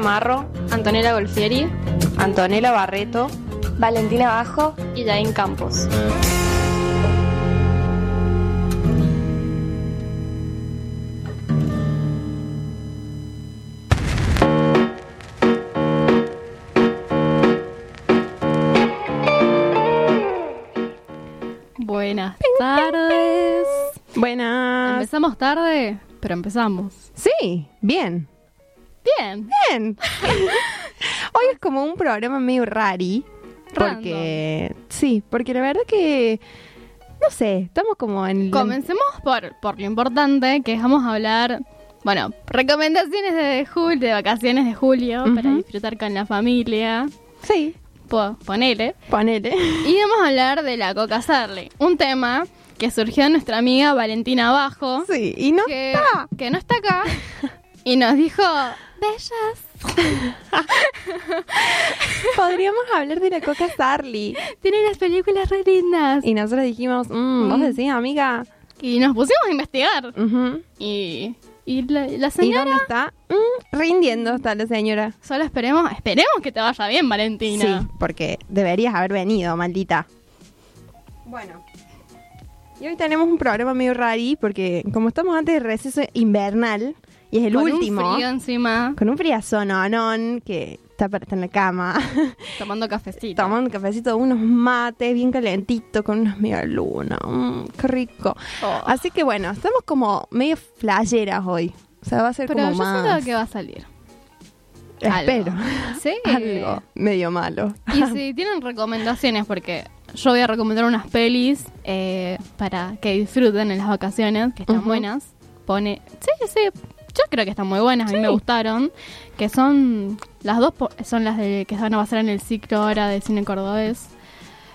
Marro, Antonella Golfieri, Antonella Barreto, Valentina Bajo y Jain Campos. Buenas tardes. Buenas. Empezamos tarde, pero empezamos. Sí, bien. Bien. Bien. Hoy es como un programa medio rari. Porque. Sí, porque la verdad que. No sé, estamos como en. Comencemos por, por lo importante, que vamos a hablar. Bueno, recomendaciones de julio, de vacaciones de julio, para disfrutar con la familia. Sí, Po- ponele. ponele. Y vamos a hablar de la Coca Sarli, un tema que surgió de nuestra amiga Valentina Bajo, Sí, y no que, está. que no está acá, y nos dijo, bellas, Podríamos hablar de la Coca Sarli. tiene unas películas re lindas. Y nosotros dijimos, mm, vos Mm. decís, amiga. Y nos pusimos a investigar. Y, y la, la ¿Y señora, dónde está? Mm, rindiendo está la señora. solo esperemos, esperemos que te vaya bien, Valentina. Sí, porque deberías haber venido, maldita. Bueno. Y hoy tenemos un programa medio rari porque como estamos antes del receso invernal y es el Con último, un frío encima, con un friazo no, que está estar en la cama, tomando cafecito. tomando cafecito, unos mates bien calentitos con unas media luna, mm, qué rico. Oh. Así que bueno, estamos como medio flasheras hoy. O sea, va a ser Pero como yo más... siento que va a salir. Espero. Sí. Algo medio malo. Y si tienen recomendaciones, porque yo voy a recomendar unas pelis eh, para que disfruten en las vacaciones, que están buenas. Pone, sí, sí, yo creo que están muy buenas, a mí me gustaron. Que son, las dos son las de, que se van a basar en el ciclo ahora de cine cordobés.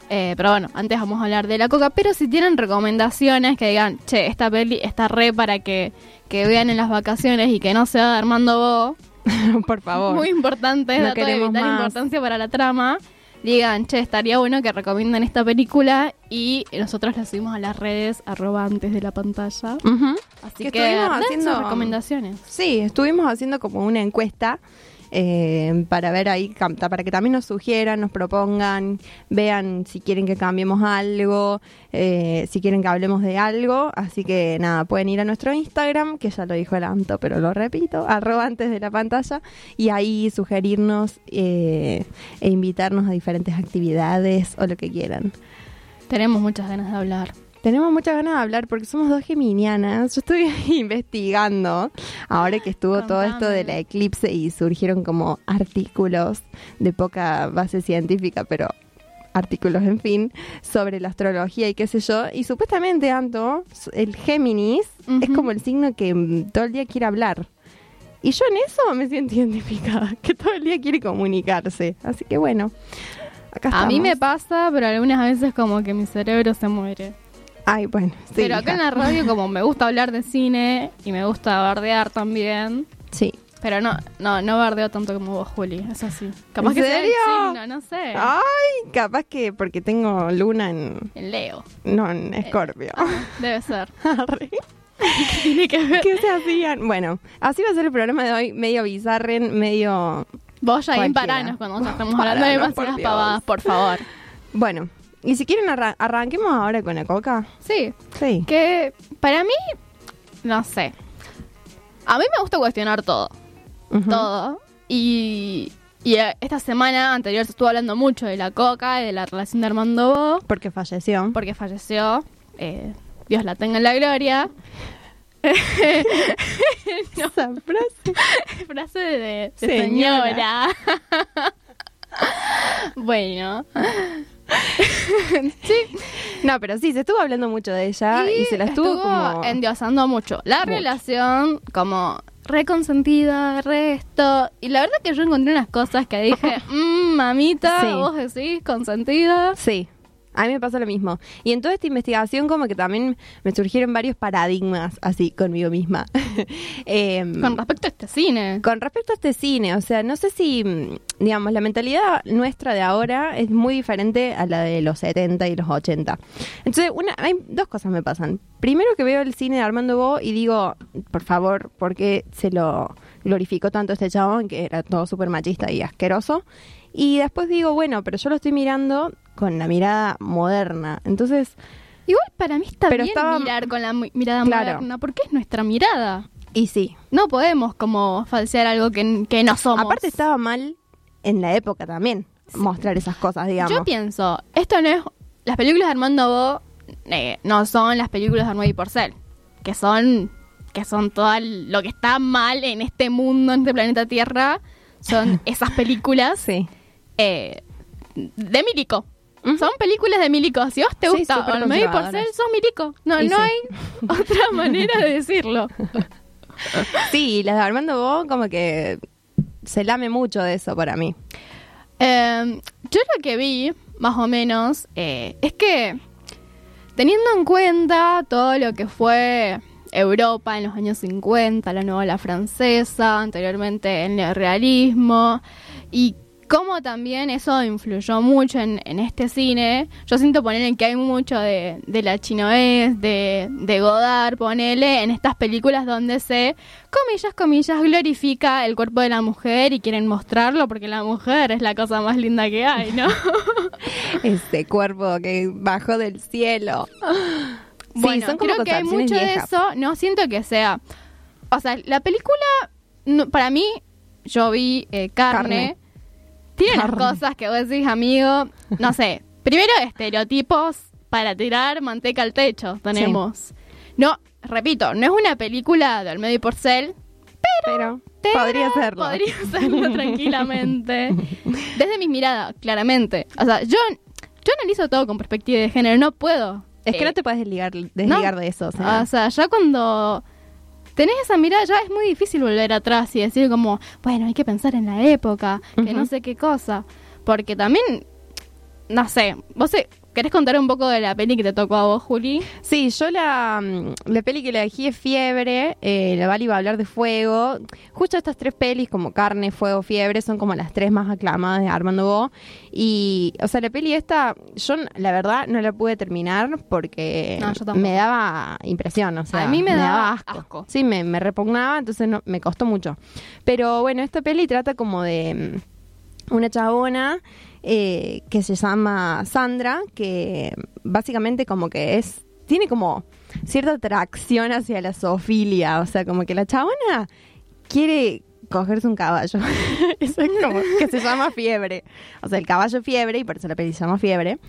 Eh, pero bueno, antes vamos a hablar de la coca. Pero si tienen recomendaciones que digan, che, esta peli está re para que, que vean en las vacaciones y que no sea Armando Bo, Por favor. muy importante, No dato de vital más. importancia para la trama. Digan, che, estaría bueno que recomiendan esta película y nosotros la subimos a las redes, arroba antes de la pantalla. Ujú. Así Que que, estuvimos haciendo- recomendaciones. Sí, estuvimos haciendo como una encuesta eh, para ver ahí, para que también nos sugieran, nos propongan, vean si quieren que cambiemos algo, eh, si quieren que hablemos de algo. Así que nada, pueden ir a nuestro Instagram, que ya lo dijo el Anto, pero lo repito, arroba antes de la pantalla, y ahí sugerirnos eh, e invitarnos a diferentes actividades o lo que quieran. Tenemos muchas ganas de hablar. Tenemos muchas ganas de hablar porque somos dos geminianas. Yo estuve investigando ahora que estuvo todo esto de la eclipse y surgieron como artículos de poca base científica, pero artículos, en fin, sobre la astrología y qué sé yo. Y supuestamente, Anto, el Géminis es como el signo que todo el día quiere hablar. Y yo en eso me siento identificada, que todo el día quiere comunicarse. Así que bueno, acá A mí me pasa, pero algunas veces como que mi cerebro se muere. Ay, bueno, sí, pero acá en la radio como me gusta hablar de cine y me gusta bardear también. Sí. Pero no, no, no bardeo tanto como vos, Juli, eso sí. Capaz ¿En que sea el serio? signo, no sé. Ay, capaz que porque tengo luna en. El Leo. No, en Escorpio. Debe ser. Arre. ¿Qué tiene que ver? ¿Qué se hacían? Bueno, así va a ser el programa de hoy, medio bizarren, medio. Vos, Jaime, Cualquiera. paranos cuando ya estamos hablando de demasiadas pavadas, por favor. Bueno, y si quieren arran- arranquemos ahora con la coca. Sí, Sí. que para mí, no sé. A mí me gusta cuestionar todo, todo. Y, y eh, esta semana anterior se estuvo hablando mucho de la coca y de la relación de Armando Bo, Porque falleció. porque falleció. eh, Dios la tenga en la gloria. No, Esa frase. frase de, de Señora. señora. bueno. sí, No, pero sí, se estuvo hablando mucho de ella y, se la estuvo, como. endiosando mucho. La Mucho. relación como reconsentida, resto. Y la verdad que yo encontré unas cosas que dije, mmm, mamita, Sí. vos decís consentida. Sí. A mí me pasa lo mismo. Y en toda esta investigación como que también me surgieron varios paradigmas así conmigo misma. Em, Con respecto a este cine. con respecto a este cine, o sea, no sé si, mm, digamos, la mentalidad nuestra de ahora es muy diferente a la de los 70 y los 80. Entonces, una, hay dos cosas me pasan. Primero que veo el cine de Armando Bo y digo, por favor, ¿por qué se lo glorificó tanto este chabón que era todo súper machista y asqueroso? Y después digo, bueno, pero yo lo estoy mirando con la mirada moderna. Entonces, Igual para mí está Pero bien estaba- mirar con la mi- mirada Claro. moderna, porque es nuestra mirada. y sí. No podemos como falsear algo que, que no somos. Aparte estaba mal en la época también mostrar esas cosas, digamos. Yo pienso, esto no es... Las películas de Armando Bo eh, no son las películas de Armando y Porcel, que son que son todo lo que está mal en este mundo, en este planeta Tierra, son esas películas Sí. eh, de Milico. Son películas de Milico. Si vos te Sí, gusta Olmedo y Porcel, sos Milico. No, Y no sí. hay otra manera de decirlo. Sí, las de Armando Bo como que se lame mucho de eso para mí. Eh, yo lo que vi, más o menos, eh, es que teniendo en cuenta todo lo que fue Europa en los años 50, la novela francesa, anteriormente el neorrealismo, y cómo también eso influyó mucho en, en este cine, yo siento poner que hay mucho de, de la chinoés, de, de Godard, ponele, en estas películas donde se, comillas, comillas, glorifica el cuerpo de la mujer y quieren mostrarlo porque la mujer es la cosa más linda que hay, ¿no? Ese cuerpo que bajó del cielo. Bueno, sí, son como creo que hay mucho de eso. No siento que sea. O sea, la película, no- para mí, yo vi eh, carne. Carne. Tiene unas cosas que vos decís, amigo. No sé. Primero, estereotipos para tirar manteca al techo. Tenemos. No, repito, no es una película de Olmedo y Porcel. Pero, pero podría serlo. Podría serlo tranquilamente. Desde mi mirada, claramente. O sea, yo, yo analizo todo con perspectiva de género. No puedo. Es que eh, no te puedes desligar, desligar de eso. O sea, o sea, ya cuando tenés esa mirada ya es muy difícil volver atrás y decir como, bueno, hay que pensar en la época, que no sé qué cosa. Porque también, no sé, vos eh, querés contar un poco de la peli que te tocó a vos, Juli. Sí, yo la, mm, la peli que elegí es Fiebre, eh, la Vali va a hablar de fuego. Justo estas tres pelis, como Carne, Fuego, Fiebre, son como las tres más aclamadas de Armando Bo. Y, o sea, la peli esta, yo la verdad no la pude terminar porque No, me daba impresión, o sea, A mí me daba asco. asco. Sí, me, me repugnaba, entonces no, me costó mucho. Pero bueno, esta peli trata como de mm, una chabona eh, que se llama Sandra, que básicamente como que es, tiene como cierta atracción hacia la zoofilia, o sea, como que la chabona quiere cogerse un caballo. Eso es como que se llama fiebre. O sea, el caballo fiebre, y por eso la peli se llama fiebre.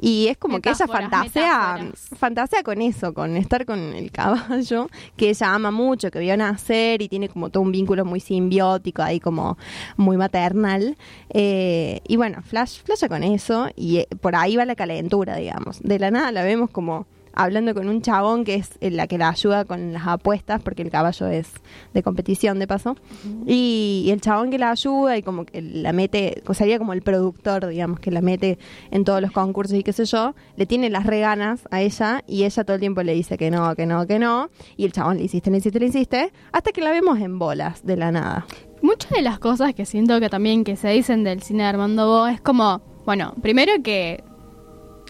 Y es como que ella fantasea, metáforas. fantasea con eso, con estar con el caballo, que ella ama mucho, que vio nacer y tiene como todo un vínculo muy simbiótico, ahí como muy maternal. Eh, y bueno, Flash, flasha con eso y eh, por ahí va la calentura, digamos. De la nada la vemos como hablando con un chabón que es el- la que la ayuda con las apuestas, porque el caballo es de competición de paso. y, y el chabón que la ayuda y como que la mete, sería como el productor, digamos, que la mete en todos los concursos y qué sé yo, le tiene las reganas a ella y ella todo el tiempo le dice que no, que no, que no. Y el chabón le insiste, le insiste, le insiste, hasta que la vemos en bolas de la nada. Muchas de las cosas que siento que también que se dicen del cine de Armando Bo es como, bueno, primero que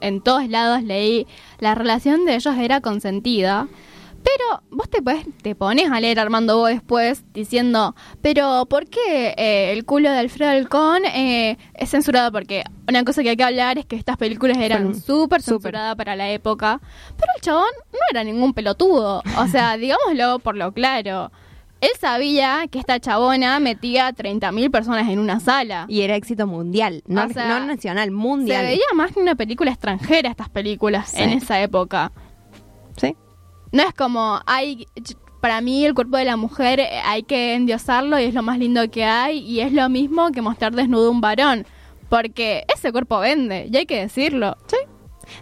en todos lados leí la relación de ellos era consentida. Pero vos te, podés- te pones a leer Armando Bo después diciendo, pero ¿por qué eh, el culo de Alfredo Alcón eh, es censurado? Porque una cosa que hay que hablar es que estas películas eran súper súper. censuradas para la época. Pero el chabón no era ningún pelotudo. O sea, digámoslo por lo claro. Él sabía que esta chabona metía 30.000 personas en una sala. Y era éxito mundial, no, O sea, no nacional, Se mundial. veía más que una película extranjera estas películas Sí. en esa época. ¿Sí? No es como, hay, para mí el cuerpo de la mujer eh, hay que endiosarlo y es lo más lindo que hay y es lo mismo que mostrar desnudo un varón. Porque ese cuerpo vende y hay que decirlo. Sí.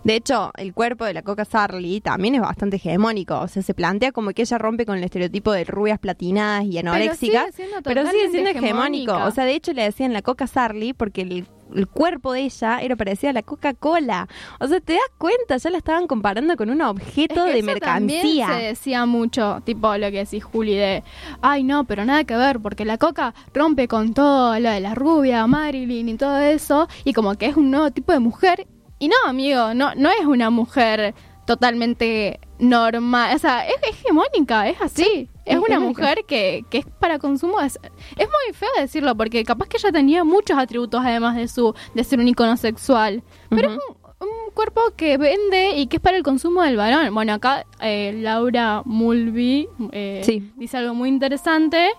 De hecho, el cuerpo de la Coca Sarli también es bastante hegemónico. O sea, se plantea como que ella rompe con el estereotipo de rubias platinadas y anoréxicas. Pero sigue siendo hegemónico. O sea, de hecho le decían la Coca Sarli porque el, el cuerpo de ella era parecido a la Coca-Cola. O sea, te das cuenta, ya la estaban comparando con un objeto Es que de eso también mercancía. se decía mucho, tipo lo que decís Juli de, ay no, pero nada que ver, porque la coca rompe con todo lo de la rubia, Marilyn y todo eso, y como que es un nuevo tipo de mujer. Y no, amigo, no, no es una mujer totalmente normal, o sea, es hegemónica, es así. es una mujer que, que es para consumo. Es, es muy feo decirlo, porque capaz que ella tenía muchos atributos además de su de ser un icono sexual. Pero es un, un cuerpo que vende y que es para el consumo del varón. Bueno, acá eh, Laura Mulvey eh, Sí. dice algo muy interesante,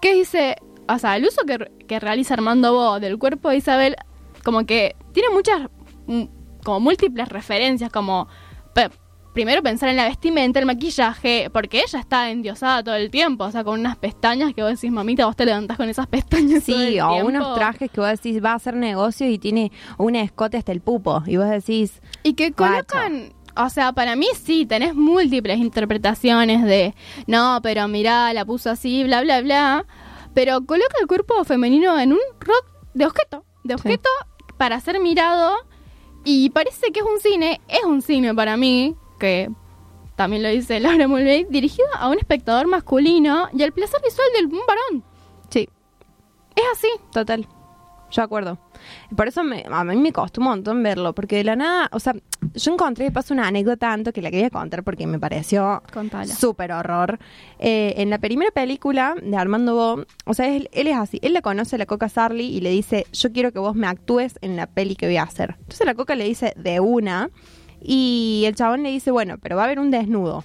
que dice, o sea, el uso que, que realiza Armando Bo del cuerpo de Isabel, como que tiene muchas, como múltiples referencias, como primero pensar en la vestimenta, el maquillaje, porque ella está endiosada todo el tiempo, o sea, con unas pestañas que vos decís, mamita, vos te levantás con esas pestañas. todo Sí, el o tiempo". unos trajes que vos decís va a hacer negocio y tiene un escote hasta el pupo. Y vos decís, Y que colocan, o sea, para mí sí, tenés múltiples interpretaciones de, no, pero mirá, la puso así, bla, bla, bla. Pero coloca el cuerpo femenino en un rol de objeto, de objeto para ser mirado. Y parece que es un cine, es un cine para mí, que también lo dice Laura Mulvey, dirigido a un espectador masculino y al placer visual del un varón. sí, Es así. Total. Yo acuerdo. Por eso me- a mí me costó un montón verlo, porque de la nada, o sea, yo encontré de paso una anécdota tanto que la quería contar porque me pareció súper horror. Eh, en la primera película de Armando Bo, o sea, él, él es así, él la conoce a la Coca Sarli y le dice, yo quiero que vos me actúes en la peli que voy a hacer. Entonces la Coca le dice, de una, y el chabón le dice, bueno, pero va a haber un desnudo.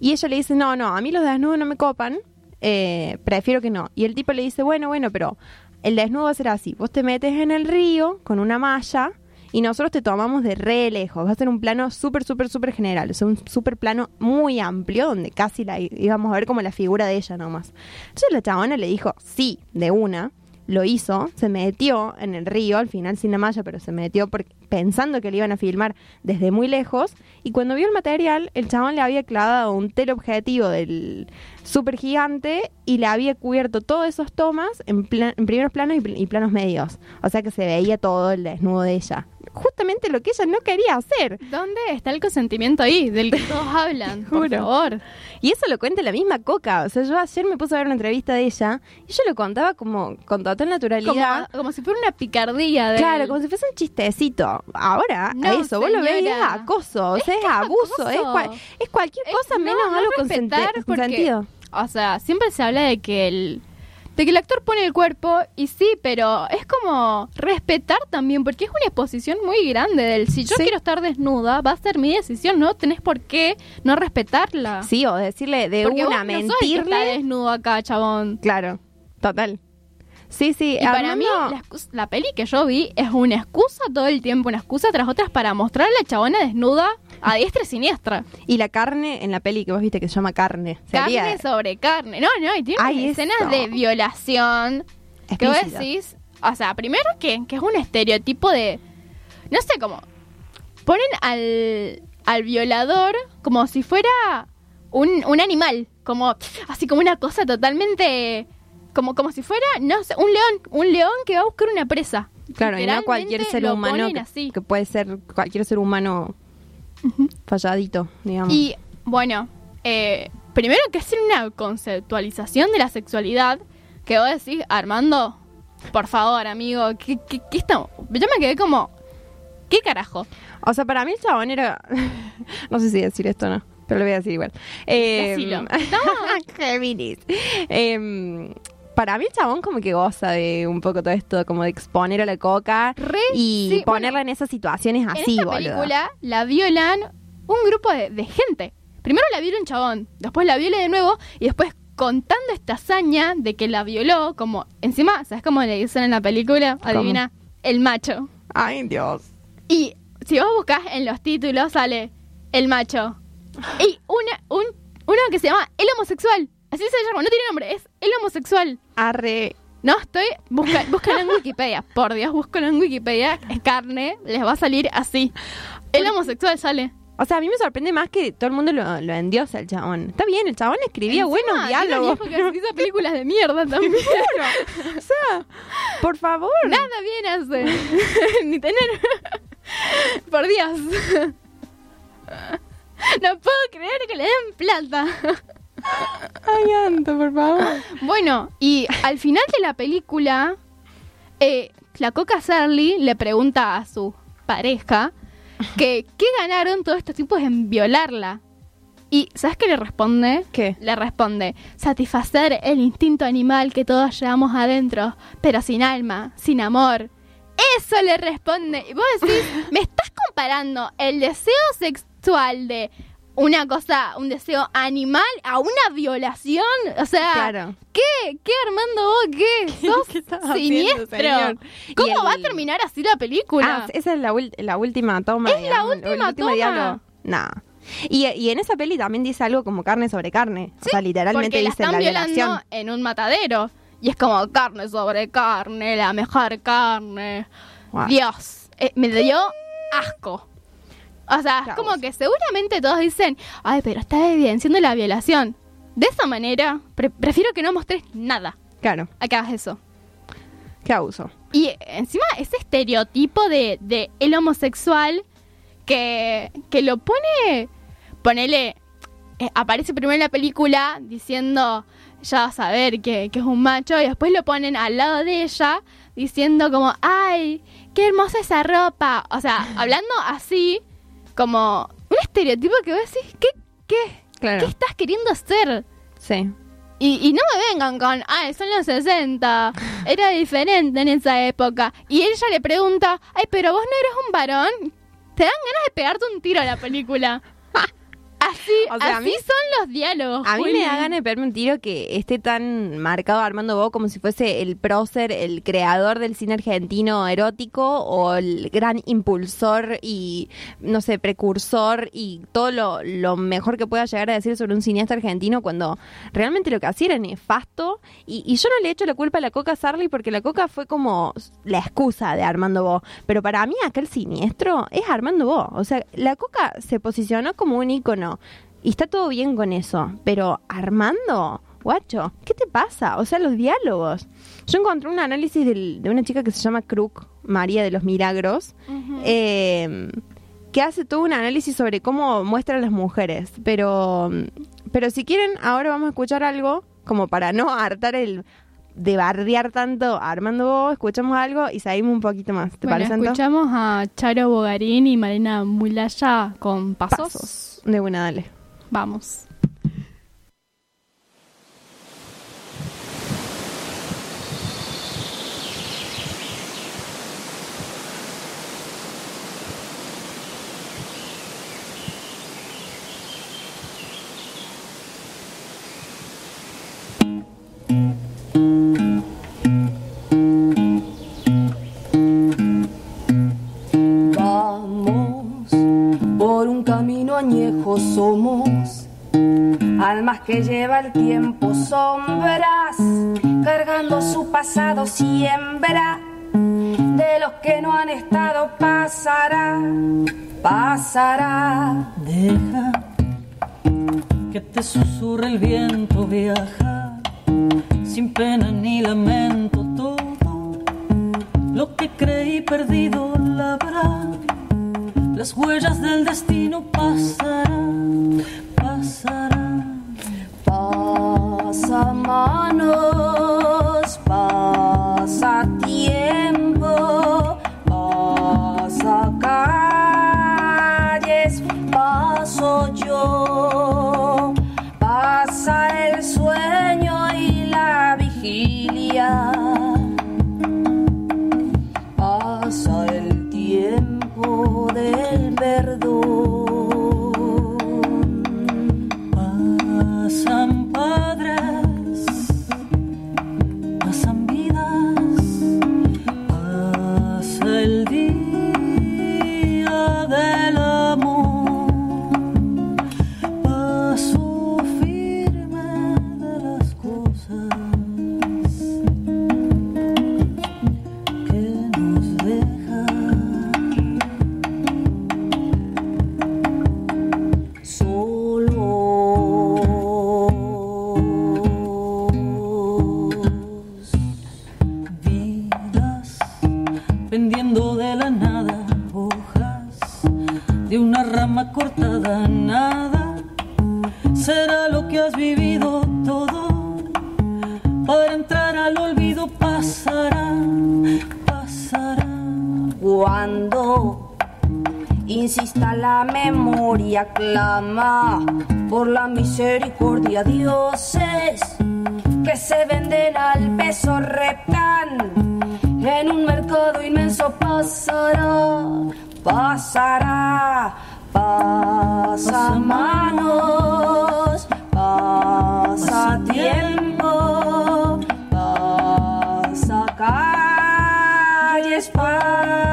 Y ella le dice, no, no, a mí los desnudos no me copan, eh, prefiero que no. Y el tipo le dice, bueno, bueno, pero el desnudo va a ser así, vos te metes en el río con una malla y nosotros te tomamos de re lejos, va a ser un plano súper, súper, súper general, o sea, un súper plano muy amplio donde casi la íbamos a ver como la figura de ella nomás. Entonces la chabona le dijo, sí, de una, lo hizo, se metió en el río, al final sin la malla, pero se metió por- pensando que le iban a filmar desde muy lejos, y cuando vio el material, el chabón le había clavado un teleobjetivo del súper gigante y le había cubierto todas esas tomas en, en primeros planos y, y planos medios. O sea que se veía todo el desnudo de ella. Justamente lo que ella no quería hacer. ¿Dónde está el consentimiento ahí? Del que todos hablan, por favor. Y eso lo cuenta la misma Coca. O sea, yo ayer me puse a ver una entrevista de ella y ella lo contaba como con total naturalidad. Como, como si fuera una picardía de Claro, como si fuese un chistecito. Ahora, No, a eso, vos lo ves y es acoso, o sea, es, abuso, es, cual- es cualquier cosa menos respetar porque, consentido. O sea, siempre se habla de que el de que el actor pone el cuerpo y sí, pero es como respetar también porque es una exposición muy grande del si yo Sí. quiero estar desnuda, va a ser mi decisión, no tenés por qué no respetarla. Sí, o decirle de porque una, vos no sos el que está mentirle. desnudo acá, chabón. Claro, total. Sí, sí. Y para mí, la, la peli que yo vi es una excusa todo el tiempo, una excusa tras otras para mostrar a la chabona desnuda a diestra y siniestra. Y la carne en la peli que vos viste que se llama carne. Sería Carne sobre carne. No, no, y tiene Ay, escenas de violación. Que vos decís, o sea, primero que, que es un estereotipo de. No sé cómo. Ponen al, al violador como si fuera un, un animal. Como. Así como una cosa totalmente. Como, como si fuera, no sé, un león. Un león que va a buscar una presa. Claro, y no cualquier ser humano que, puede ser cualquier ser humano falladito, digamos. Y bueno, eh, primero que hacer una conceptualización de la sexualidad, que vos decís, Armando, por favor, amigo, ¿qué, qué, qué estamos? Yo me quedé como, ¿qué carajo? O sea, para mí el chabón era. no sé si decir esto o no, pero lo voy a decir igual. Eh, Decilo. Géminis. Em, para mí el chabón como que goza de un poco todo esto, como de exponer a la coca Re, y sí, ponerla en esas situaciones así, en esta boludo. película la violan un grupo de, de gente. Primero la viola un chabón, después la viola de nuevo y después contando esta hazaña de que la violó, como encima, ¿sabes cómo le dicen en la película? Adivina, el macho. Ay, Dios. Y si vos buscas en los títulos sale el macho. Y una, un, uno que se llama el homosexual. Así se llama, no tiene nombre, es el homosexual. Arre. No, estoy. Busca, búscalo en Wikipedia. Por Dios, búscalo en Wikipedia. Es carne, les va a salir así. El homosexual sale. O sea, a mí me sorprende más que todo el mundo lo, lo endiosa el chabón. Está bien, el chabón escribía Encima, buenos diálogos. que hizo películas de mierda también. o sea, por favor. Nada bien hace. Ni tener. Por Dios. No puedo creer que le den plata. Ay, por favor. Bueno, y al final de la película, eh, la Coca Sarli le pregunta a su pareja que qué ganaron todos estos tipos en violarla. Y ¿sabes qué le responde? ¿Qué? Le responde, satisfacer el instinto animal que todos llevamos adentro, pero sin alma, sin amor. Eso le responde. Y vos decís, me estás comparando el deseo sexual de una cosa, un deseo animal a una violación. O sea, Claro. ¿qué? ¿Qué Armando vos? ¿Qué? Sos ¿Qué haciendo, siniestro. Y ¿Cómo el- va a terminar así la película? Ah, esa es la, la última toma. Es la digamos, última último toma. Nah. Y, y en esa peli también dice algo como carne sobre carne. o sea, literalmente porque la dice están la violando violación. en un matadero. Y es como carne sobre carne, la mejor carne. Dios, eh, me dio asco. O sea, es como que seguramente todos dicen, ay, pero está evidenciando la violación. De esa manera, pre- prefiero que no mostres nada Claro, a que hagas eso. qué abuso. Y encima ese estereotipo de, de el homosexual que, que lo pone, ponele, eh, aparece primero en la película diciendo, ya vas a ver que, que es un macho, y después lo ponen al lado de ella diciendo como, ay, qué hermosa esa ropa. O sea, hablando así, como un estereotipo que vos decís, ¿qué, qué, Claro. qué estás queriendo hacer? Sí. Y, y no me vengan con, ay, son los 60, era diferente en esa época. Y ella le pregunta, ay, pero vos no eres un varón. Te dan ganas de pegarte un tiro a la película. Así, O sea, a así mí- son los diálogos. A mí Juli. me da ganas de pegarme un tiro que esté tan marcado Armando Bo como si fuese el prócer, el creador del cine argentino erótico o el gran impulsor y, no sé, precursor y todo lo, lo mejor que pueda llegar a decir sobre un cineasta argentino cuando realmente lo que hacía era nefasto. Y, y yo no le echo la culpa a la Coca Sarli porque la Coca fue como la excusa de Armando Bo. Pero para mí aquel siniestro es Armando Bo. O sea, la Coca se posicionó como un ícono y está todo bien con eso, pero Armando, guacho, ¿qué te pasa? O sea, los diálogos. Yo encontré un análisis del- de una chica que se llama Crook, María de los Milagros, eh, que hace todo un análisis sobre cómo muestra a las mujeres. Pero, pero si quieren, ahora vamos a escuchar algo como para no hartar el de bardear tanto Armando Bo, escuchamos algo y seguimos un poquito más. ¿Te Bueno, parece, escuchamos a Charo Bogarín y Marina Mulaya con pasos. Pasos. De buena, dale. Vamos. Por un camino añejo somos, almas que lleva el tiempo sombras, cargando su pasado siembra, de los que no han estado pasará, pasará. Deja que te susurre el viento, viaja sin pena ni lamento todo. Lo que creí perdido la. Las huellas del destino pasarán, pasarán. Pasa manos, pasará, pasará. Cuando insista la memoria, clama por la misericordia, dioses que se venden al peso reptan en un mercado inmenso. Pasará, pasará, pasa manos, pasa tiempo, espoir.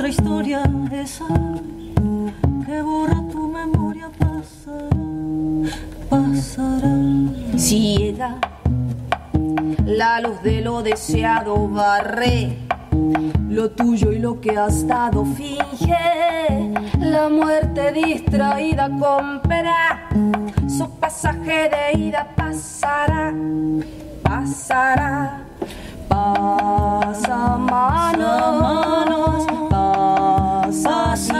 Otra historia, esa que borra tu memoria, pasará, pasará. Ciega, la luz de lo deseado barre. Lo tuyo y lo que has dado finge la muerte distraída compra su pasaje de ida pasará, pasará, pasa manos, pasa tiempo,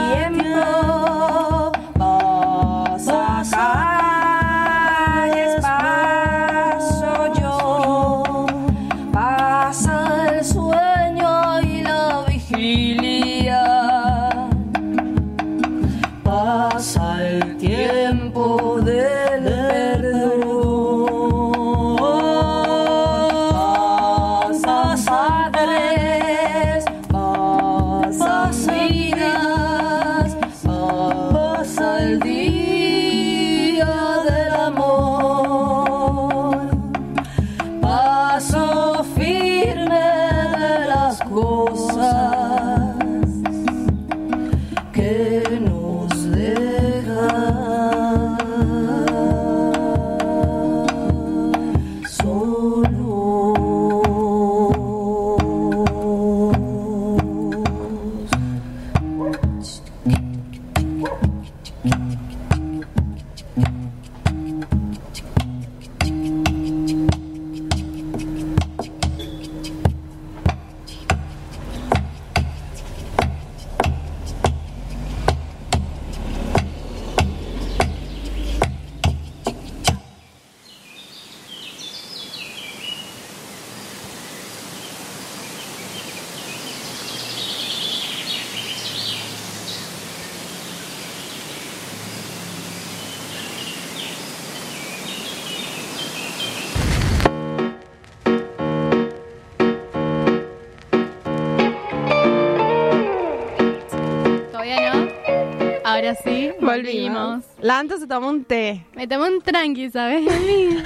Ahora sí, volvimos. La Anto se tomó un té. Me tomé un tranqui, ¿sabes?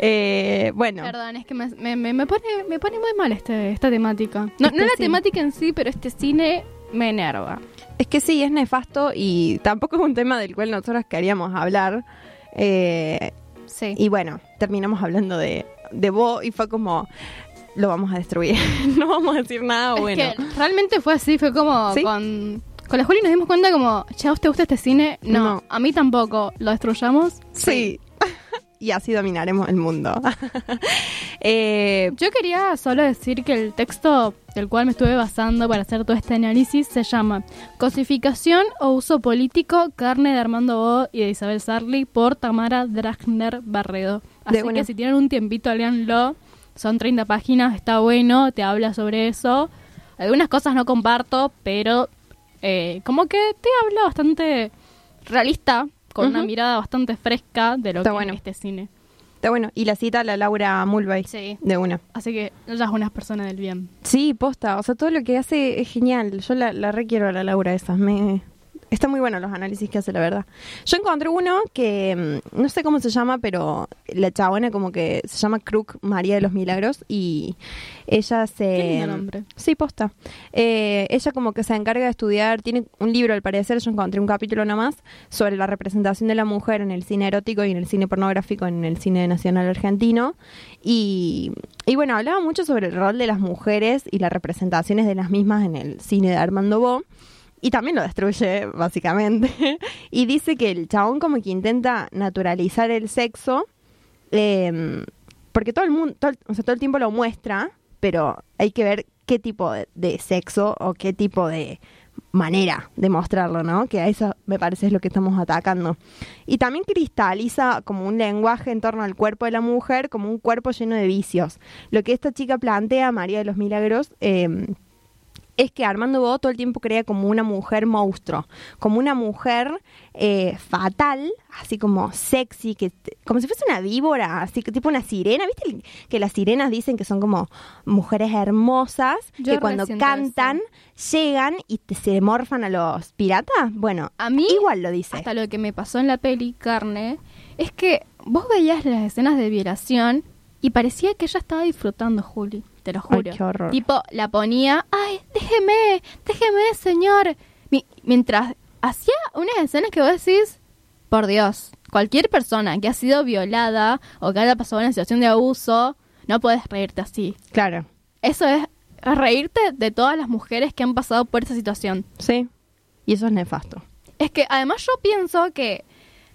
Eh, bueno, Perdón, es que me, me, me- pone, me pone muy mal este, esta temática. No, Este no la temática en sí, pero este cine me enerva. es que sí, es nefasto y tampoco es un tema del cual nosotros queríamos hablar. Eh, Sí. y bueno, terminamos hablando de, de Bo y fue como, lo vamos a destruir. no vamos a decir nada es bueno. que realmente fue así, fue como ¿Sí? con... Con la Juli nos dimos cuenta como, che, ¿a usted gusta este cine? No, No. a mí tampoco. ¿Lo destruyamos? Sí. y así dominaremos el mundo. Eh, Yo quería solo decir que el texto del cual me estuve basando para hacer todo este análisis se llama Cosificación o uso político, carne de Armando Bo y de Isabel Sarli por Tamara Dragner Barredo. Así que si tienen un tiempito, léanlo. Son 30 páginas, está bueno, te habla sobre eso. Algunas cosas no comparto, pero eh, como que te habla bastante realista, con una mirada bastante fresca de lo Está que bueno. es este cine. Está bueno. Y la cita a la Laura Mulvey. Sí. De una. Así que ella es una persona del bien. Sí, posta. O sea, todo lo que hace es genial. Yo la, la requiero a la Laura esa. Me... Está muy bueno los análisis que hace, la verdad. Yo encontré uno que mm, no sé cómo se llama, pero la chabona como que se llama Crook María de los Milagros y ella se... Qué lindo nombre. Sí, posta. Eh, ella como que se encarga de estudiar, tiene un libro al parecer, yo encontré un capítulo nomás, sobre la representación de la mujer en el cine erótico y en el cine pornográfico en el cine nacional argentino. Y, y bueno, hablaba mucho sobre el rol de las mujeres y las representaciones de las mismas en el cine de Armando Bo. Y también lo destruye, básicamente. y dice que el chabón como que intenta naturalizar el sexo, eh, porque todo el mundo, todo, o sea, todo el tiempo lo muestra, pero hay que ver qué tipo de, de sexo o qué tipo de manera de mostrarlo, ¿no? Que a eso me parece es lo que estamos atacando. Y también cristaliza como un lenguaje en torno al cuerpo de la mujer, como un cuerpo lleno de vicios. Lo que esta chica plantea, María de los Milagros, eh, es que Armando Bo todo el tiempo crea como una mujer monstruo, como una mujer eh, fatal, así como sexy, que como si fuese una víbora, así que tipo una sirena. ¿Viste que las sirenas dicen que son como mujeres hermosas, Yo que cuando cantan llegan y te- se morfan a los piratas? Bueno, A mí, igual lo dice. hasta lo que me pasó en la peli Carne, es que vos veías las escenas de violación y parecía que ella estaba disfrutando, Juli. Te lo Ay, juro. qué horror. Tipo, la ponía, ay, déjeme, déjeme, señor. Mi- mientras hacía unas escenas que vos decís, por Dios, cualquier persona que ha sido violada o que haya pasado una situación de abuso, no puedes reírte así. Claro, Eso es reírte de todas las mujeres que han pasado por esa situación. sí. Y eso es nefasto. Es que además yo pienso que,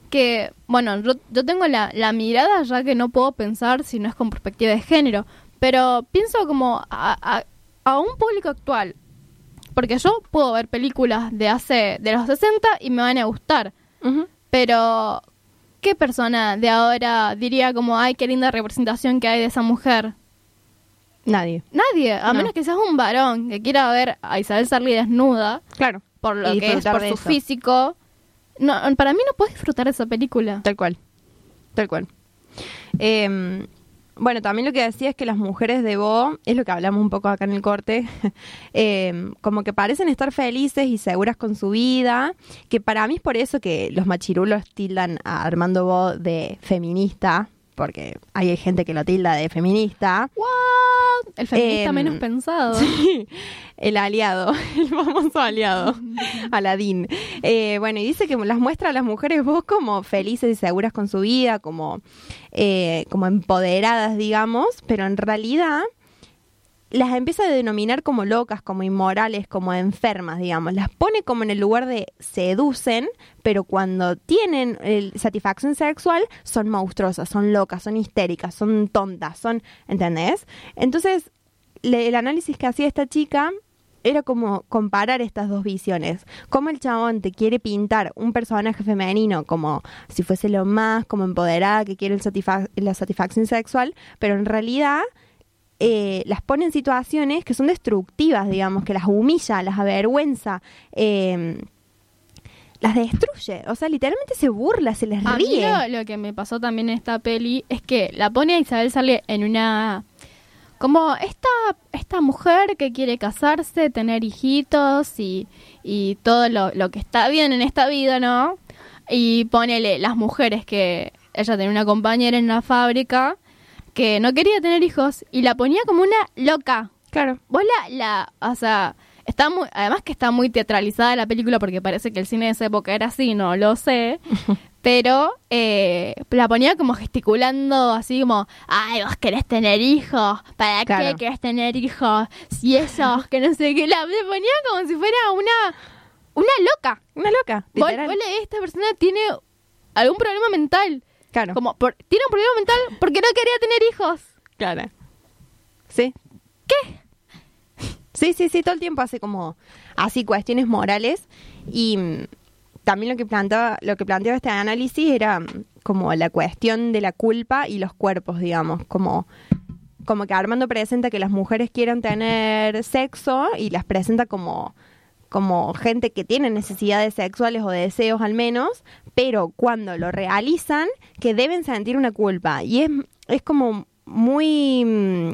que bueno, yo, yo tengo la, la mirada ya que no puedo pensar si no es con perspectiva de género, pero pienso como a, a- a un público actual. Porque yo puedo ver películas de hace, de los 60 y me van a gustar, pero ¿qué persona de ahora diría como, ay, qué linda representación que hay de esa mujer? Nadie. Nadie, a No. menos que seas un varón que quiera ver a Isabel Sarli desnuda Claro. por lo que es, por su eso. físico. No, para mí no puedes disfrutar de esa película. Tal cual. Tal cual. Eh, bueno, también lo que decía es que las mujeres de Bo, es lo que hablamos un poco acá en el corte, eh, como que parecen estar felices y seguras con su vida, que para mí es por eso que los machirulos tildan a Armando Bo de feminista, porque hay gente que lo tilda de feminista. What? El feminista Em, menos pensado. Sí, el aliado, el famoso aliado, Aladín. Eh, bueno, y dice que las muestra a las mujeres vos como felices y seguras con su vida, como, eh, como empoderadas, digamos, pero en realidad las empieza a denominar como locas, como inmorales, como enfermas, digamos. Las pone como en el lugar de seducen, pero cuando tienen el- satisfacción sexual son monstruosas, son locas, son histéricas, son tontas, son, ¿entendés? Entonces, le- el análisis que hacía esta chica era como comparar estas dos visiones. Como el chabón te quiere pintar un personaje femenino como si fuese lo más, como empoderada, que quiere el la satisfacción sexual, pero en realidad eh, las pone en situaciones que son destructivas, digamos, que las humilla, las avergüenza, eh, las destruye. O sea, literalmente se burla, se les A mí ríe. lo, lo que me pasó también en esta peli es que la pone a Isabel Sarli en una... Como esta, esta mujer que quiere casarse, tener hijitos y, y todo lo, lo que está bien en esta vida, ¿no? Y ponele las mujeres que ella tenía una compañera en la fábrica que no quería tener hijos y la ponía como una loca. Claro. Vos la, la, o sea, está muy, además que está muy teatralizada la película porque parece que el cine de esa época era así, no lo sé. Pero eh, la ponía como gesticulando así como, ay, vos querés tener hijos, ¿para Claro. qué querés tener hijos? Si eso, que no sé qué, la, ponía como si fuera una, una loca. Una loca, Vos, literal. vos leés, esta persona tiene algún problema mental. Claro. Como, por- tiene un problema mental porque no quería tener hijos. Claro. Sí. ¿Qué? Sí, sí, sí, todo el tiempo hace como así cuestiones morales y mm, también lo que planteaba, lo que planteaba este análisis era mm, como la cuestión de la culpa y los cuerpos, digamos, como como que Armando presenta que las mujeres quieren tener sexo y las presenta como como gente que tiene necesidades sexuales o deseos al menos, pero cuando lo realizan, que deben sentir una culpa. Y es, es como muy mm,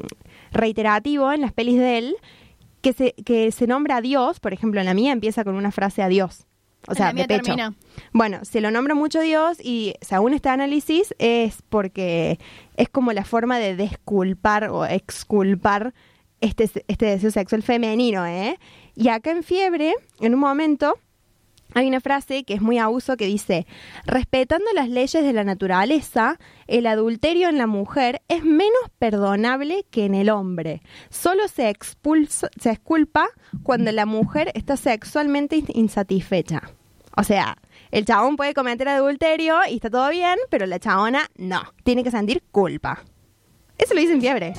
reiterativo en las pelis de él que se, que se nombra a Dios, por ejemplo, en la mía empieza con una frase a Dios. O sea, de pecho. termina. Bueno, se lo nombra mucho Dios y según este análisis es porque es como la forma de desculpar o exculpar este, este deseo sexual femenino, ¿eh? Y acá en Fiebre, en un momento, hay una frase que es muy a uso que dice, respetando las leyes de la naturaleza, el adulterio en la mujer es menos perdonable que en el hombre. Solo se, expulsa, se exculpa cuando la mujer está sexualmente in- insatisfecha. O sea, el chabón puede cometer adulterio y está todo bien, pero la chabona no. Tiene que sentir culpa. Eso lo dice en fiebre.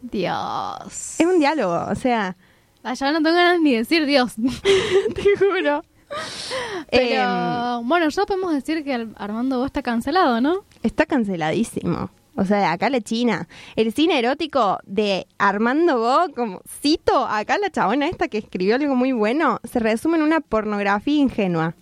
Dios. Es un diálogo, o sea, Ah, ya no tengo ganas ni de decir Dios. te juro. Pero Em, bueno, ya podemos decir que Armando vos está cancelado, ¿no? Está canceladísimo. O sea, acá la China. El cine erótico de Armando Bo, como cito, acá la chabona esta que escribió algo muy bueno, se resume en una pornografía ingenua.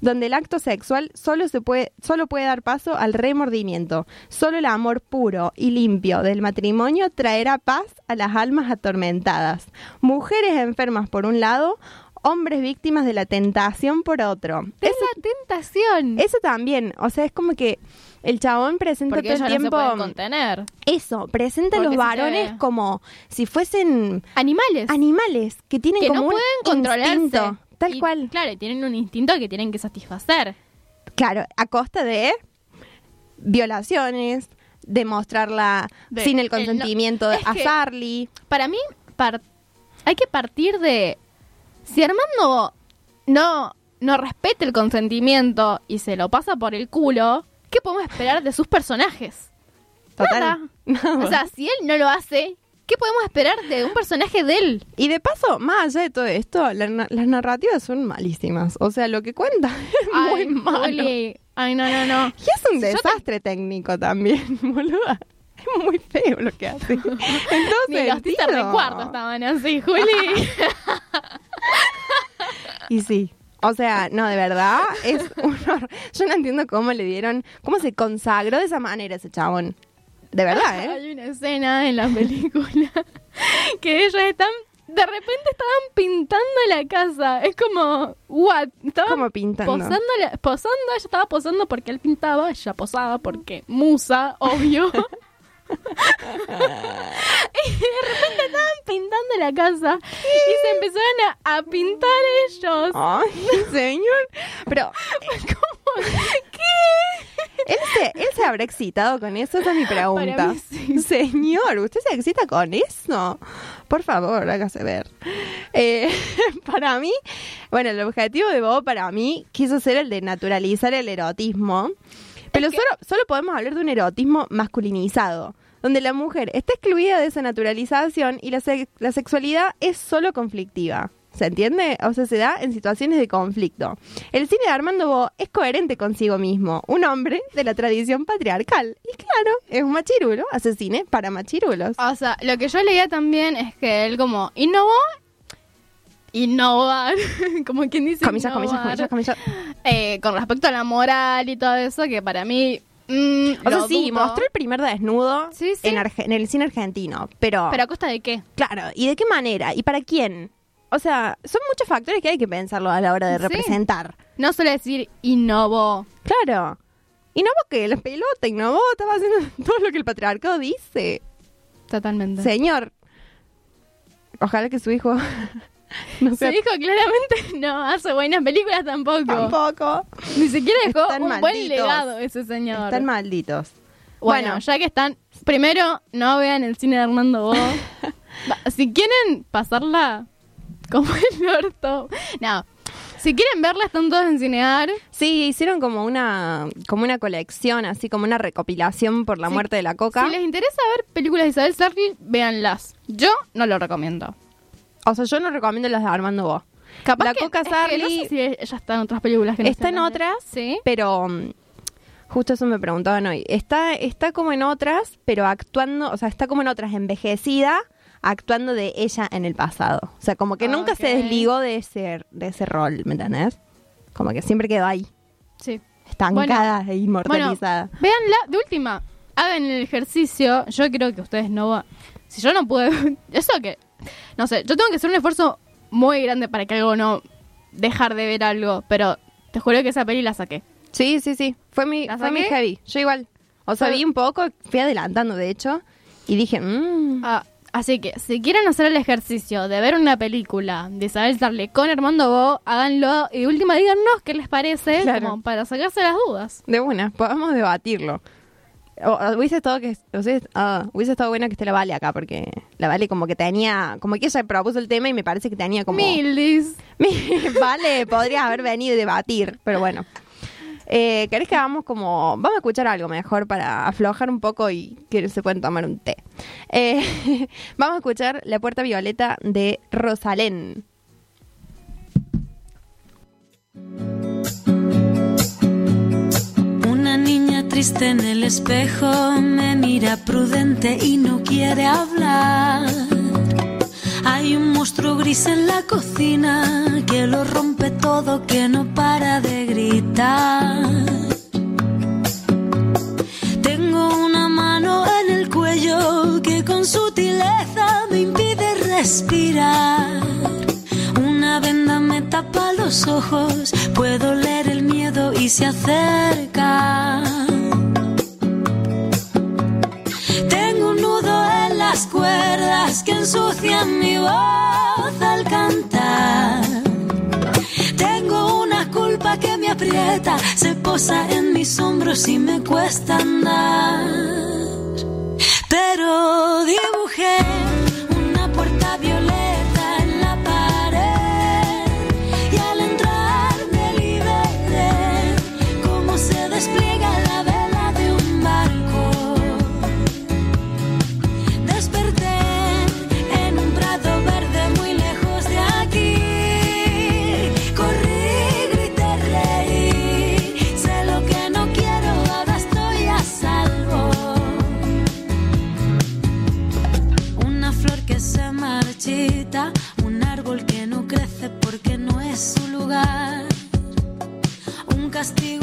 Donde el acto sexual solo se puede, solo puede dar paso al remordimiento. Solo el amor puro y limpio del matrimonio traerá paz a las almas atormentadas. Mujeres enfermas por un lado, hombres víctimas de la tentación por otro. Es la tentación. Eso también, o sea, es como que el chabón presenta porque todo el tiempo no se pueden contener. eso, presenta a los varones como si fuesen Animales. animales que tienen que como no un pueden controlarse. Tal Y, cual. Claro, y tienen un instinto que tienen que satisfacer. Claro, a costa de violaciones, demostrarla De- sin el el no- consentimiento de a Sarli. Para mí, par- hay que partir de... Si Armando no, no respeta el consentimiento y se lo pasa por el culo, ¿qué podemos esperar de sus personajes? Total. Nada. O sea, si él no lo hace, ¿qué podemos esperar de un personaje de él? Y de paso, más allá de todo esto, la las narrativas son malísimas. O sea, lo que cuenta es muy malo. Juli. Ay, no, no, no. Y es un desastre técnico también, boluda. Es muy feo lo que hace. Entonces, Ni los teaser de cuarto estaban así, Juli. Y sí. O sea, no, de verdad, es un Yo no entiendo cómo le dieron, cómo se consagró de esa manera ese chabón. De verdad, ¿eh? Hay una escena en la película que ellos están, de repente estaban pintando la casa. Es como, what? Estaban Como pintando. posando, posando, ella estaba posando porque él pintaba, ella posaba porque musa, obvio. y de repente estaban pintando la casa y se empezaron a, a pintar ellos. Ay, señor. Pero, ¿Cómo? ¿él se, ¿él se habrá excitado con eso? Esa es mi pregunta. Para mí sí. Señor, ¿usted se excita con eso? Por favor, hágase ver. Eh, para mí, bueno, el objetivo de Bob para mí quiso ser el de naturalizar el erotismo. Pero solo, solo podemos hablar de un erotismo masculinizado, donde la mujer está excluida de esa naturalización y la, se- la sexualidad es solo conflictiva. ¿Se entiende? O sea, se da en situaciones de conflicto. El cine de Armando Bo es coherente consigo mismo, un hombre de la tradición patriarcal. Y claro, es un machirulo, hace cine para machirulos. O sea, lo que yo leía también es que él como innovó, innovar, como quien dice Comillas, comillas, innovar, comillas, comillas. eh, con respecto a la moral y todo eso, que para mí... mm, O sea, sí, mostró el primer desnudo Sí, sí. En, Arge- en el cine argentino, pero, Pero a costa de qué? claro, ¿y de qué manera? ¿Y para quién? O sea, son muchos factores que hay que pensarlo a la hora de Sí. representar. No suele decir innovó. Claro. No porque la pelota, no estaba haciendo todo lo que el patriarcado dice. Totalmente. Señor, ojalá que su hijo no sea hijo claramente no hace buenas películas tampoco. tampoco. Ni siquiera dejó Están un buen legado ese señor. Están malditos. Bueno, Bueno. ya que están, primero no vean el cine de Armando Bo. Si quieren pasarla como el orto. No. Si quieren verla, están todos en Cinear. Sí, hicieron como una como una colección, así como una recopilación por la muerte de la coca. Si les interesa ver películas de Isabel Sarli, véanlas. Yo no lo recomiendo. O sea, yo no recomiendo las de Armando Bo. Capaz La que- Coca es que Sarli- no sé si ella está en otras películas que no Está en otras, Sí. pero mm, justo eso me preguntaban hoy. Está, está como en otras, pero actuando, o sea, está como en otras envejecida, actuando de ella en el pasado. O sea, como que nunca se desligó de ese, de ese rol, ¿me entendés? Como que siempre quedó ahí, Sí. estancada e inmortalizada. Bueno, véanla, de última, hagan el ejercicio. Yo creo que ustedes no van. Si yo no pude. Eso que. No sé, yo tengo que hacer un esfuerzo muy grande para que algo no. dejar de ver algo. Pero te juro que esa peli la saqué. Sí, sí, sí. Fue mi, ¿La fue mi heavy. Yo igual. O sea, vi un poco, fui adelantando, de hecho, y dije, mmm, Ah, así que, si quieren hacer el ejercicio de ver una película de Isabel Sarle con Armando Bo, háganlo y última díganos qué les parece, Claro. como para sacarse las dudas. de una, podemos debatirlo. O, hubiese estado que o sea, ah, hubiese estado bueno que esté la Vale acá porque la Vale como que tenía como que ella propuso el tema y me parece que tenía como Milis. vale podría haber venido y debatir pero bueno eh, ¿Querés que hagamos como... Vamos a escuchar algo mejor para aflojar un poco y que se pueden tomar un té. Eh, vamos a escuchar La Puerta Violeta de Rosalén. Una niña triste en el espejo me mira prudente y no quiere hablar. Hay un monstruo gris en la cocina que lo rompe todo, que no para de gritar. Tengo una mano en el cuello que con sutileza me impide respirar. Una venda me tapa los ojos, puedo leer el miedo y se acerca. Tengo un nudo en las cuerdas que ensucian mi voz al cantar. Tengo una culpa que me aprieta, se posa en mis hombros y me cuesta andar. Pero dibujé castigo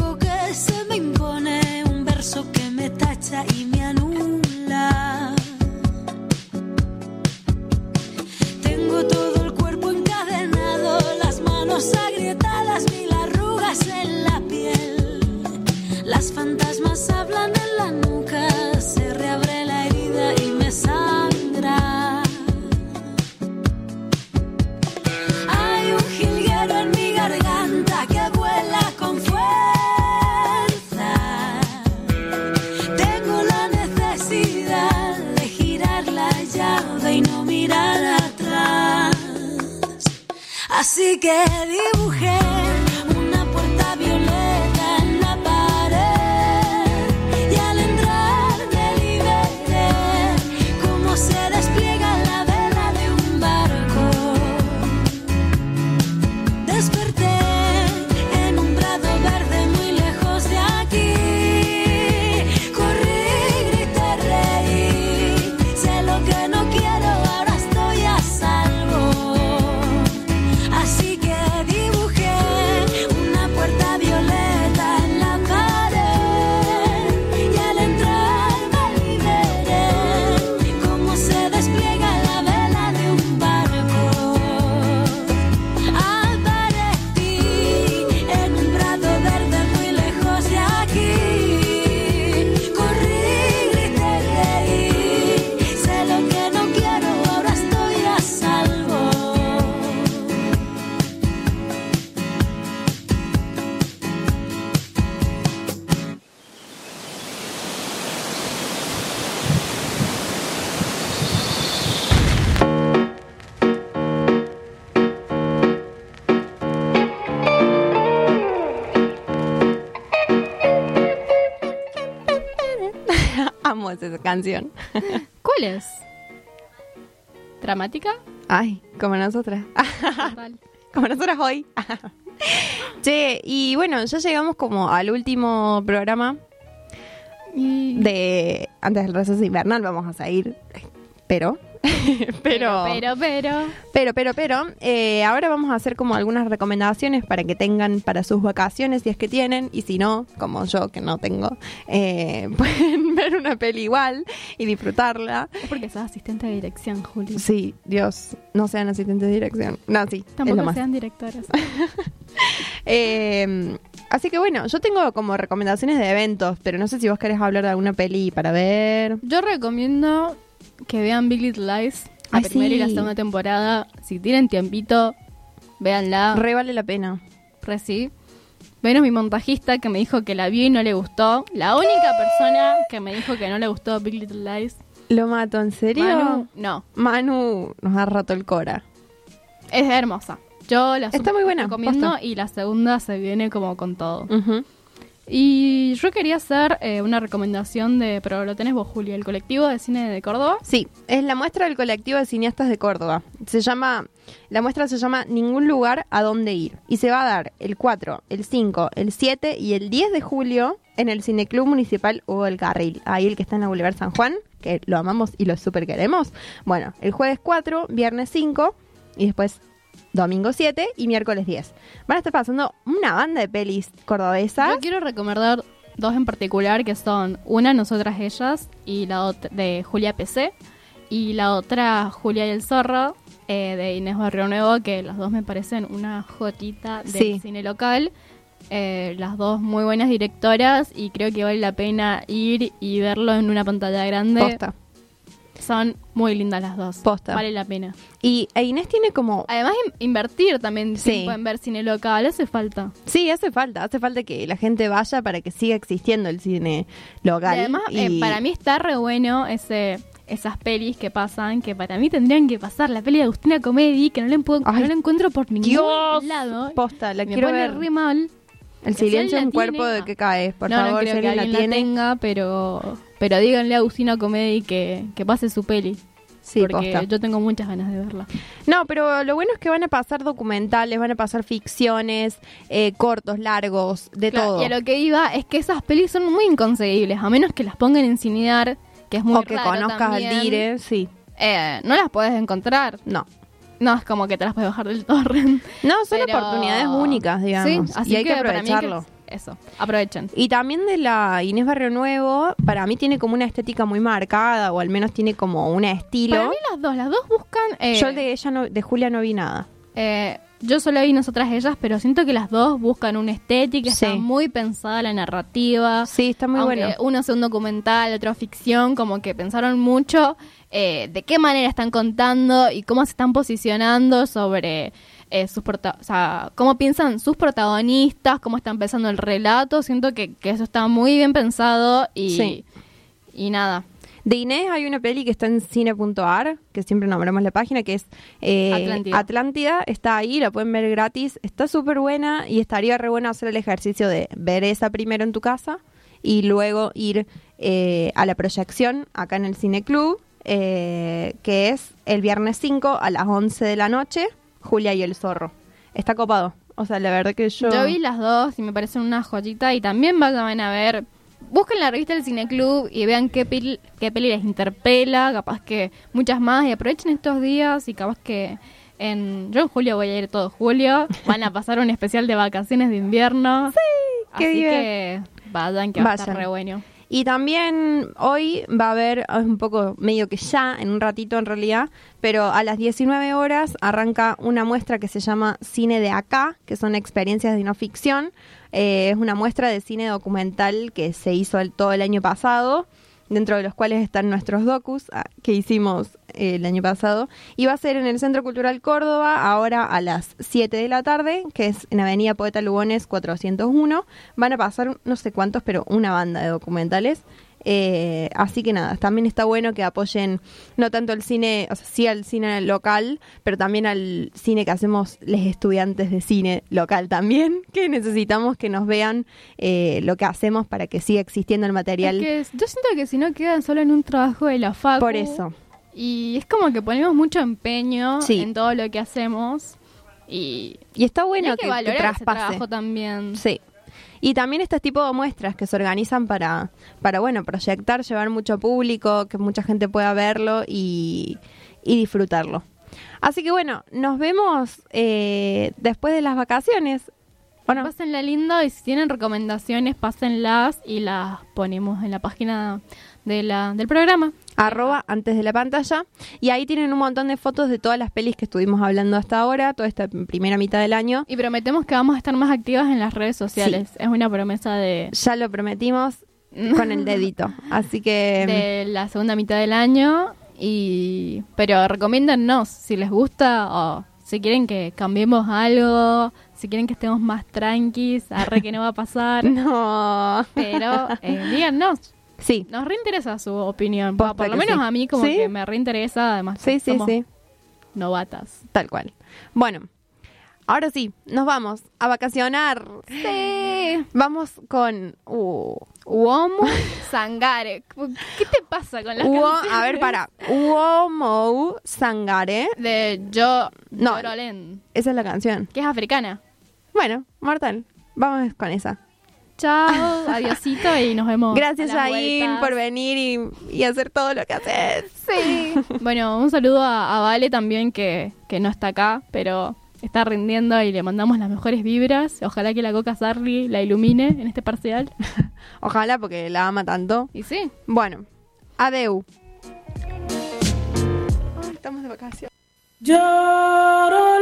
Así que Amo esa canción. ¿Cuál es? ¿Dramática? Ay, como nosotras. Total. como nosotras hoy. che, y bueno, ya llegamos como al último programa de antes del receso invernal. Vamos a seguir, pero pero, pero, pero. pero, pero, pero, eh, ahora vamos a hacer como algunas recomendaciones para que tengan para sus vacaciones, si es que tienen, y si no, como yo que no tengo, eh, pueden ver una peli igual y disfrutarla. Es porque sos asistente de dirección, Juli. Sí, Dios, no sean asistentes de dirección. No, sí, es lo Tampoco más. sean directoras. Eh, así que bueno, yo tengo como recomendaciones de eventos, pero no sé si vos querés hablar de alguna peli para ver. Yo recomiendo que vean Big Little Lies, la primera y la segunda temporada. Si tienen tiempito, véanla. Re vale la pena. Re sí. Menos mi montajista que me dijo que la vio y no le gustó. La única persona que me dijo que no le gustó Big Little Lies. Lo mato, ¿en serio? Manu, no. Manu nos ha roto el cora. Es hermosa. Yo la Está muy buena, recomiendo posta. y la segunda se viene como con todo. Y yo quería hacer eh, una recomendación de, pero lo tenés vos, Julia, el colectivo de cine de Córdoba. Sí, es la muestra del colectivo de cineastas de Córdoba. Se llama, la muestra se llama Ningún lugar a dónde ir. Y se va a dar el 4, el 5, el 7 y el 10 de julio en el Cineclub Municipal Hugo del Carril. Ahí el que está en la Boulevard San Juan, que lo amamos y lo super queremos. Bueno, el jueves 4, viernes 5 y después domingo 7 y miércoles 10. Van a estar pasando una banda de pelis cordobesas. Yo quiero recomendar dos en particular que son una Nosotras Ellas y la otra de Julia PC y la otra Julia y el Zorro eh, de Inés Barrio Nuevo que las dos me parecen una jotita del Sí. cine local. Eh, las dos muy buenas directoras y creo que vale la pena ir y verlo en una pantalla grande. Posta. Son muy lindas las dos. Posta. Vale la pena. Y e Inés tiene como Además, in- invertir también Sí. tiempo en ver cine local hace falta. Sí, hace falta, hace falta que la gente vaya para que siga existiendo el cine local. Y además, eh, para mí está re bueno ese esas pelis que pasan, que para mí tendrían que pasar. La peli de Agustina Comedi, que no la, empu- Ay, no la encuentro por ningún Dios, lado. posta, la me quiero pone ver. re mal. El silencio la cuerpo de que caes, por no, no favor, creo que alguien la la, tiene. tenga, pero, pero díganle a Agustina Comedi que, que pase su peli. Sí, porque posta. yo tengo muchas ganas de verla. No, pero lo bueno es que van a pasar documentales, van a pasar ficciones, eh, cortos, largos, de Claro, todo. Y a lo que iba es que esas pelis son muy inconseguibles, a menos que las pongan en cinear, que es muy o que raro conozcas también. al dire, sí. Eh, no las puedes encontrar. No. No es como que te las puedes bajar del torrent. No, son Pero- oportunidades únicas, digamos. Sí, así y hay que, para mí aprovecharlo. que- eso, aprovechen. Y también de la Inés Barrio Nuevo, para mí tiene como una estética muy marcada, o al menos tiene como un estilo. Para mí las dos, las dos buscan... eh, Yo de ella no, de Julia no vi nada. eh, yo solo vi nosotras ellas, pero siento que las dos buscan una estética, Sí. está muy pensada la narrativa. Sí, está muy bueno. uno sea un documental, otro ficción, como que pensaron mucho eh, de qué manera están contando y cómo se están posicionando sobre eh, sus prota- o sea, cómo piensan sus protagonistas, cómo está empezando el relato. Siento que, que eso está muy bien pensado y, Sí. y nada. De Inés hay una peli que está en cine.ar, que siempre nombramos la página, que es eh, Atlántida. Atlántida. Está ahí, la pueden ver gratis. Está súper buena y estaría re bueno hacer el ejercicio de ver esa primero en tu casa y luego ir eh, a la proyección acá en el Cine Club, eh, que es el viernes 5 a las 11 de la noche, Julia y el Zorro. Está copado. O sea, la verdad que yo... Yo vi las dos y me parecen una joyita y también vayan a ver, busquen la revista del Cineclub y vean qué, peli, qué peli les interpela, capaz que muchas más y aprovechen estos días y capaz que en yo en julio voy a ir todo julio, van a pasar un especial de vacaciones de invierno. Sí, qué Así que vayan que va a estar re bueno. Y también hoy va a haber, es un poco medio que ya, en un ratito en realidad, pero a las 19 horas arranca una muestra que se llama Cine de Acá, que son experiencias de no ficción. Eh, es una muestra de cine documental que se hizo el- todo el año pasado, dentro de los cuales están nuestros docus ah, que hicimos eh, el año pasado. Y va a ser en el Centro Cultural Córdoba, ahora a las 7 de la tarde, que es en Avenida Poeta Lugones 401. Van a pasar no sé cuántos, pero una banda de documentales. Eh, así que nada, también está bueno que apoyen no tanto el cine, o sea, sí al cine local, pero también al cine que hacemos los estudiantes de cine local también, que necesitamos que nos vean eh, lo que hacemos para que siga existiendo el material. Es que yo siento que si no quedan solo en un trabajo de la facu. Por eso. Y es como que ponemos mucho empeño Sí. en todo lo que hacemos y, Y está y bueno hay que, que, que valorar ese traspase. trabajo también. Sí. Y también este tipo de muestras que se organizan para, para bueno, proyectar, llevar mucho público, que mucha gente pueda verlo y, y disfrutarlo. Así que bueno, nos vemos eh, después de las vacaciones. Bueno, Pásenla lindo y si tienen recomendaciones, pásenlas y las ponemos en la página de la, del programa. arroba antes de la pantalla. Y ahí tienen un montón de fotos de todas las pelis que estuvimos hablando hasta ahora, toda esta primera mitad del año. Y prometemos que vamos a estar más activas en las redes sociales. Es una promesa de, Ya lo prometimos con el dedito. Así que... de la segunda mitad del año. Y pero recomiéndennos si les gusta o si quieren que cambiemos algo, si quieren que estemos más tranquis, arre que no va a pasar. No. Pero eh, díganos, Sí, nos reinteresa su opinión. Posta por lo menos sí. a mí como Sí. que me reinteresa, además sí, sí, somos sí. novatas. Tal cual. Bueno, ahora sí, nos vamos a vacacionar. Sí. Vamos con... uh, Uomo Sangare. ¿Qué te pasa con las Uo- canciones? a ver, para. Uomou Sangare. De Yo No. Esa es la canción. que es africana. Bueno, mortal. Vamos con esa. Chao, adiosito y nos vemos. Gracias, a las Jain, vueltas. por venir y, y hacer todo lo que haces. Sí. Bueno, un saludo a, a Vale también que, que no está acá, pero está rindiendo y le mandamos las mejores vibras. Ojalá que la Coca Sarli la ilumine en este parcial. Ojalá, porque la ama tanto. Y sí. Bueno, adeu. Estamos de vacaciones. Lloro